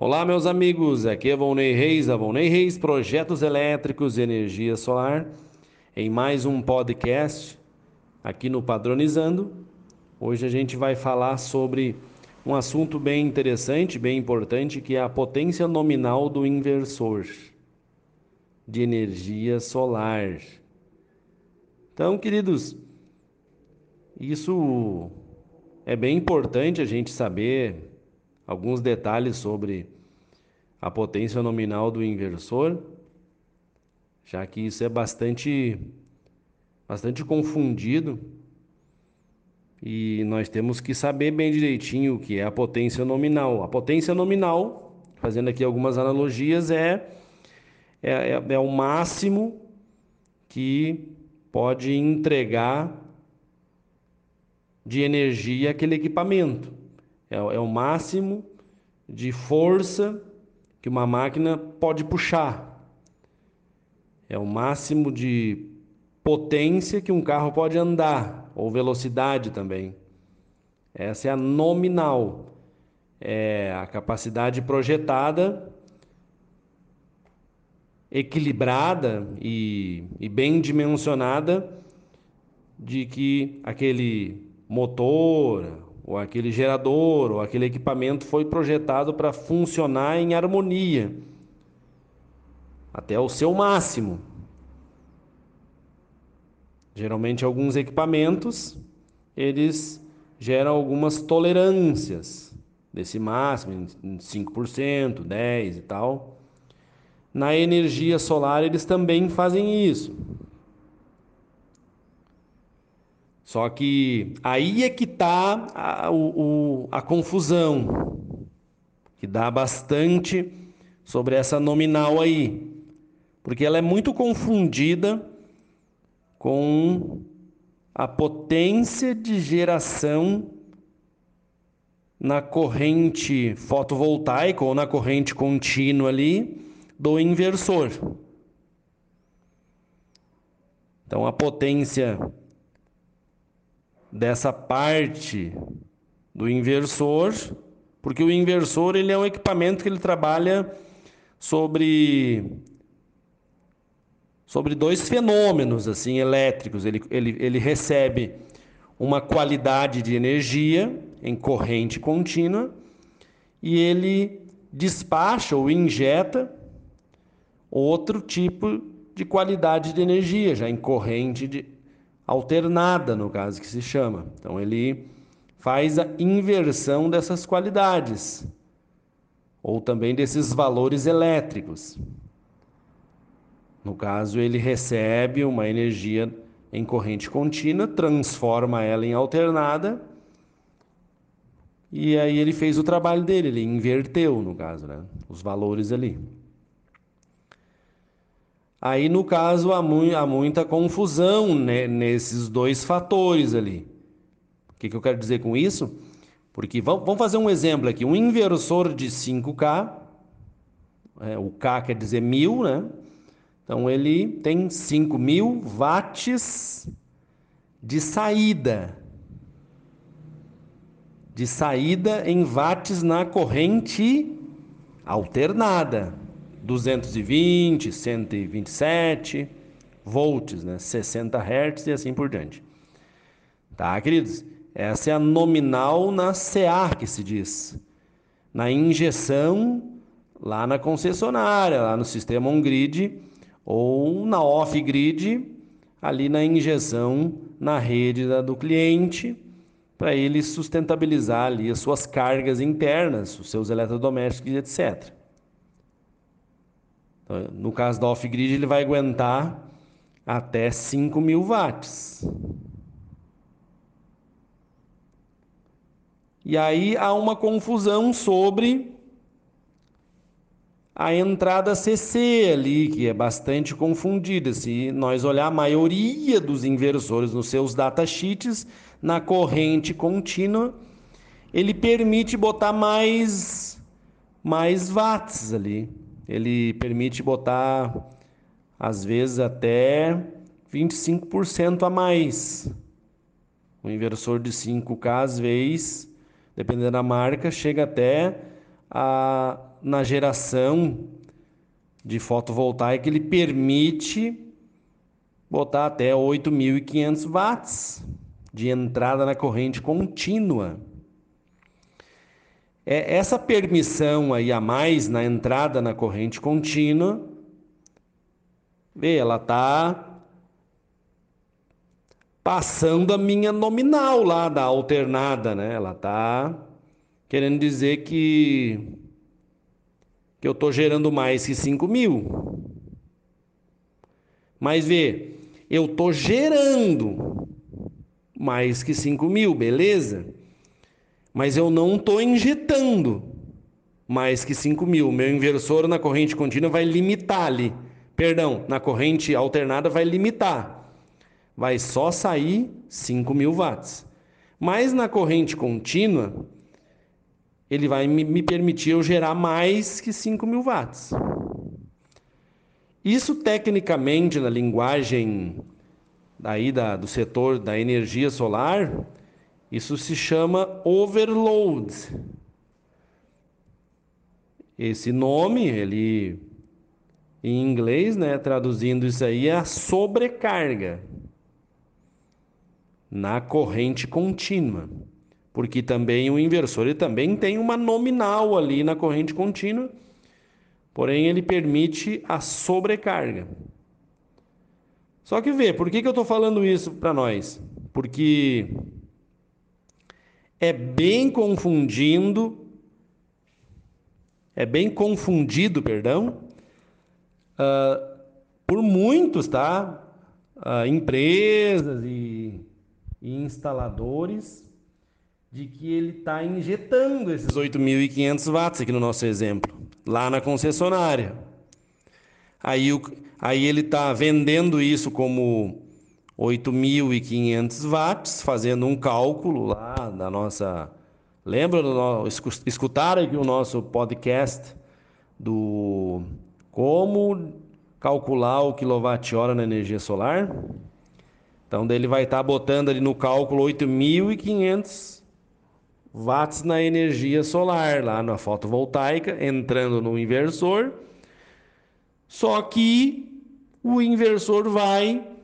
Olá, meus amigos. Aqui é Volney Reis, Volney Reis, Projetos Elétricos e Energia Solar, em mais um podcast aqui no Padronizando. Hoje a gente vai falar sobre um assunto bem interessante, bem importante, que é a potência nominal do inversor de energia solar. Então, queridos, isso é bem importante a gente saber alguns detalhes sobre a potência nominal do inversor, já que isso é bastante bastante confundido e nós temos que saber bem direitinho o que é a potência nominal. A potência nominal, fazendo aqui algumas analogias, é, é, é, é o máximo que pode entregar de energia aquele equipamento. É, é o máximo de força que uma máquina pode puxar. É o máximo de potência que um carro pode andar, ou velocidade também. Essa é a nominal. É a capacidade projetada, equilibrada e, e bem dimensionada de que aquele motor, ou aquele gerador, ou aquele equipamento foi projetado para funcionar em harmonia, até o seu máximo. Geralmente alguns equipamentos, eles geram algumas tolerâncias desse máximo, em 5%, 10 e tal. Na energia solar eles também fazem isso. Só que aí é que está a, a confusão, que dá bastante sobre essa nominal aí, porque ela é muito confundida com a potência de geração na corrente fotovoltaica ou na corrente contínua ali do inversor. Então a potência dessa parte do inversor, porque o inversor ele é um equipamento que ele trabalha sobre sobre dois fenômenos assim elétricos. Ele, ele, ele recebe uma qualidade de energia em corrente contínua e ele despacha ou injeta outro tipo de qualidade de energia, já em corrente de, alternada, no caso que se chama. Então ele faz a inversão dessas qualidades ou também desses valores elétricos. No caso, ele recebe uma energia em corrente contínua, transforma ela em alternada, e aí ele fez o trabalho dele, ele inverteu, no caso, né, os valores ali. Aí, no caso, há, mu há muita confusão né, nesses dois fatores ali. O que, que eu quero dizer com isso? Porque vamos, fazer um exemplo aqui. Um inversor de 5K, é, o K quer dizer mil, né? Então ele tem 5 mil watts de saída. De saída em watts na corrente alternada. 220, 127 volts, né? 60 Hz e assim por diante. Tá, queridos? Essa é a nominal na CA que se diz. Na injeção lá na concessionária, lá no sistema on-grid ou na off-grid, ali na injeção na rede da, do cliente, para ele sustentabilizar ali as suas cargas internas, os seus eletrodomésticos, etc. No caso da off-grid, ele vai aguentar até 5 mil watts. E aí há uma confusão sobre a entrada CC ali, que é bastante confundida. Se nós olhar a maioria dos inversores nos seus datasheets, na corrente contínua, ele permite botar mais, mais watts ali ele permite botar, às vezes, até 25% a mais. Um inversor de 5K, às vezes, dependendo da marca, chega até a na geração de fotovoltaica, ele permite botar até 8.500 watts de entrada na corrente contínua. É essa permissão aí a mais na entrada na corrente contínua, vê, ela está passando a minha nominal lá da alternada, né? Ela está querendo dizer que que eu estou gerando mais que 5 mil. Mas vê, eu estou gerando mais que 5 mil, beleza? Mas eu não estou injetando mais que 5 mil. Meu inversor na corrente contínua vai limitar ali. Perdão, na corrente alternada vai limitar. Vai só sair 5 mil watts. Mas na corrente contínua, ele vai me permitir eu gerar mais que 5 mil watts. Isso tecnicamente na linguagem daí da, do setor da energia solar, isso se chama overload. Esse nome, ele em inglês, né, traduzindo isso aí, é a sobrecarga na corrente contínua. Porque também o inversor ele também tem uma nominal ali na corrente contínua, porém ele permite a sobrecarga. Só que vê, por que, que eu estou falando isso para nós? Porque é bem confundindo, é bem confundido, perdão, uh, por muitos, tá? Uh, empresas e, e instaladores de que ele está injetando esses 8.500 watts aqui no nosso exemplo, lá na concessionária. Aí, o, aí ele está vendendo isso como 8.500 watts, fazendo um cálculo lá da nossa. Lembra? Do, escutaram aqui o nosso podcast do como calcular o quilowatt-hora na energia solar? Então, ele vai estar tá botando ali no cálculo 8.500 watts na energia solar, lá na fotovoltaica, entrando no inversor. Só que o inversor vai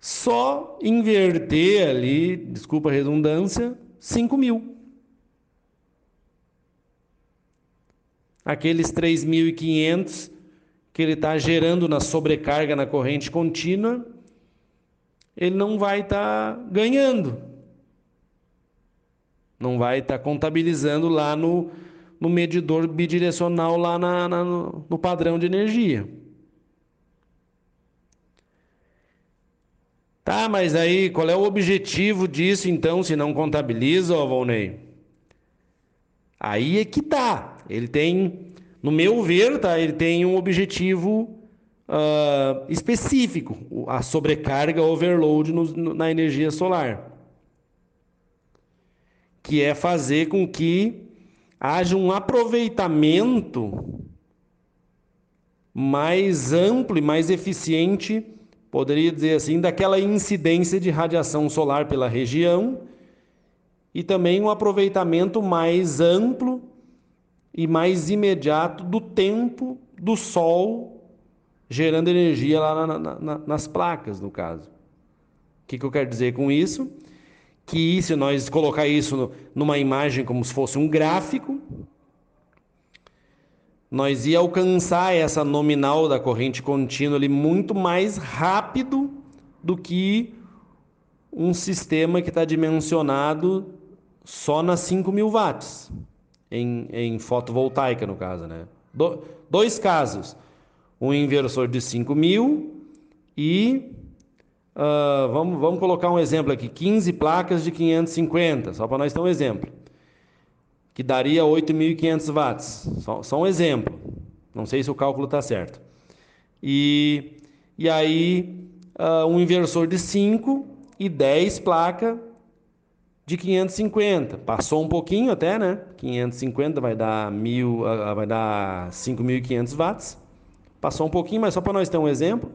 só inverter ali, desculpa a redundância, 5 mil. Aqueles 3.500 que ele está gerando na sobrecarga na corrente contínua, ele não vai estar tá ganhando. Não vai estar tá contabilizando lá no, no medidor bidirecional, lá na, na, no padrão de energia. Tá, mas aí qual é o objetivo disso então, se não contabiliza, Volney? Aí é que tá. Ele tem, no meu ver, tá? Ele tem um objetivo uh, específico, a sobrecarga overload no, na energia solar, que é fazer com que haja um aproveitamento mais amplo e mais eficiente poderia dizer assim, daquela incidência de radiação solar pela região e também um aproveitamento mais amplo e mais imediato do tempo do Sol gerando energia lá na, na, nas placas, no caso. O que, que eu quero dizer com isso? Que se nós colocar isso numa imagem como se fosse um gráfico, nós ia alcançar essa nominal da corrente contínua ali muito mais rápido do que um sistema que está dimensionado só nas 5 mil watts, em, em fotovoltaica no caso. Né? Do, dois casos, um inversor de 5 mil e, uh, vamos, vamos colocar um exemplo aqui, 15 placas de 550, só para nós ter um exemplo que daria 8.500 watts. Só, só, um exemplo. Não sei se o cálculo está certo. E, e aí, uh, um inversor de 5 e 10 placas de 550. Passou um pouquinho até, né? 550 vai dar, mil, uh, vai dar 5.500 watts. Passou um pouquinho, mas só para nós ter um exemplo.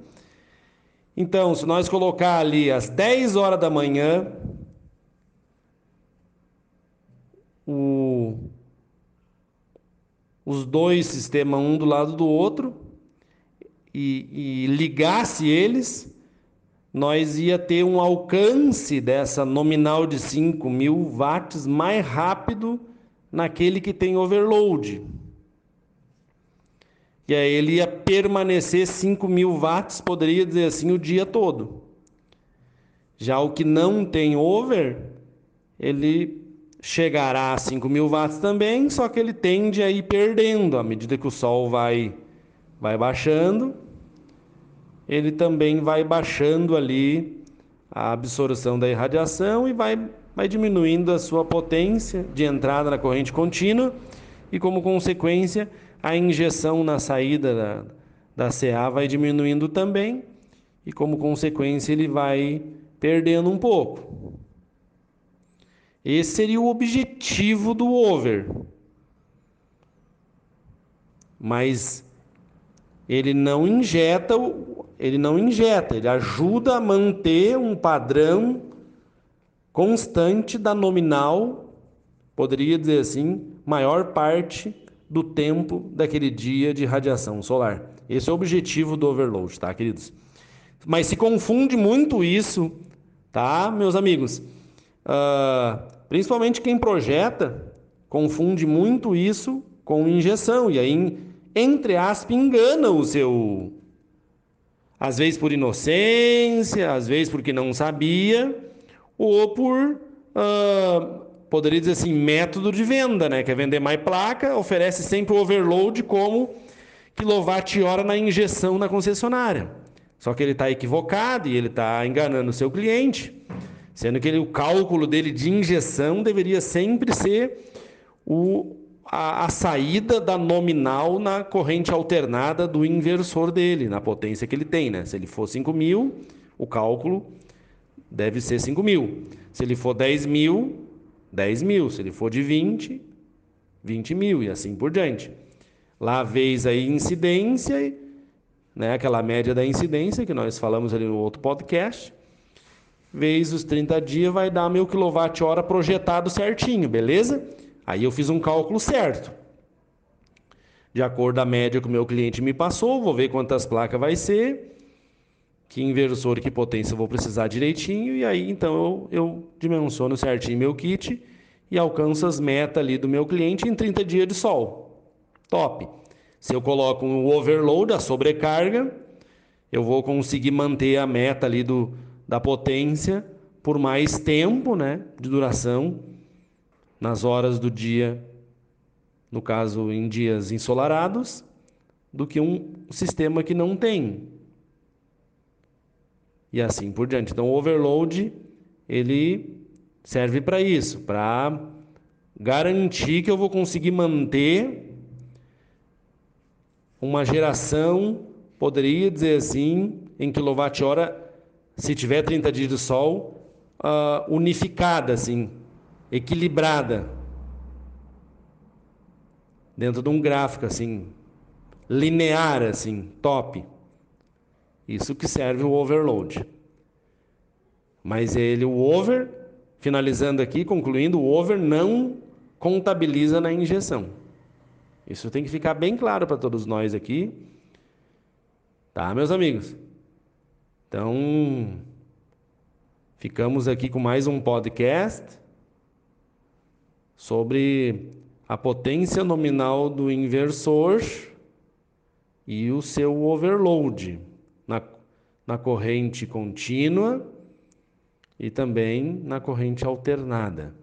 Então, se nós colocar ali às 10 horas da manhã, o, os dois sistemas um do lado do outro e, e ligasse eles, nós ia ter um alcance dessa nominal de 5 mil watts mais rápido naquele que tem overload. E aí ele ia permanecer 5 mil watts, poderia dizer assim, o dia todo. Já o que não tem over, ele chegará a 5 mil watts também, só que ele tende a ir perdendo à medida que o Sol vai, vai baixando. Ele também vai baixando ali a absorção da irradiação e vai, vai diminuindo a sua potência de entrada na corrente contínua e, como consequência, a injeção na saída da, da CA vai diminuindo também e, como consequência, ele vai perdendo um pouco. Esse seria o objetivo do over. Mas ele não injeta, ele não injeta, ele ajuda a manter um padrão constante da nominal, poderia dizer assim, maior parte do tempo daquele dia de radiação solar. Esse é o objetivo do overload, tá, queridos? Mas se confunde muito isso, tá, meus amigos? Uh, principalmente quem projeta confunde muito isso com injeção e aí, entre aspas, engana o seu. Às vezes por inocência, às vezes porque não sabia, ou por uh, poderia dizer assim, método de venda, né? Quer vender mais placa, oferece sempre o overload como quilowatt-hora na injeção na concessionária. Só que ele está equivocado e ele está enganando o seu cliente, sendo que ele, o cálculo dele de injeção deveria sempre ser o, a, a saída da nominal na corrente alternada do inversor dele, na potência que ele tem. Né? Se ele for 5 mil, o cálculo deve ser 5 mil. Se ele for 10 mil, 10 mil. Se ele for de 20, 20 mil e assim por diante. Lá vez aí incidência, né, aquela média da incidência que nós falamos ali no outro podcast, vezes os 30 dias vai dar meu quilowatt-hora projetado certinho, beleza? Aí eu fiz um cálculo certo. De acordo com a média que o meu cliente me passou, vou ver quantas placas vai ser, que inversor e que potência eu vou precisar direitinho, e aí então eu, eu dimensiono certinho meu kit e alcanço as metas ali do meu cliente em 30 dias de sol. Top! Se eu coloco um overload, a sobrecarga, eu vou conseguir manter a meta ali do, da potência por mais tempo né, de duração nas horas do dia, no caso em dias ensolarados, do que um sistema que não tem e assim por diante. Então, o overload ele serve para isso, para garantir que eu vou conseguir manter uma geração, poderia dizer assim, em quilowatt-hora, se tiver 30 dias de sol, uh, unificada, assim, equilibrada, dentro de um gráfico assim, linear, assim, top. Isso que serve o overload. Mas ele, o over, finalizando aqui, concluindo, o over não contabiliza na injeção. Isso tem que ficar bem claro para todos nós aqui. Tá, meus amigos? Então, ficamos aqui com mais um podcast sobre a potência nominal do inversor e o seu overload na, na corrente contínua e também na corrente alternada.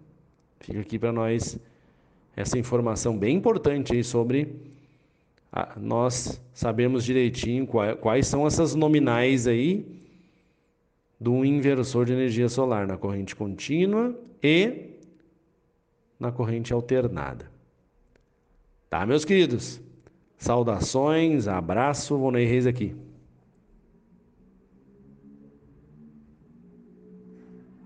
Fica aqui para nós essa informação bem importante aí sobre a, nós sabermos direitinho quais, quais são essas nominais aí do inversor de energia solar na corrente contínua e na corrente alternada. Tá, meus queridos? Saudações, abraço, Vonei Reis aqui.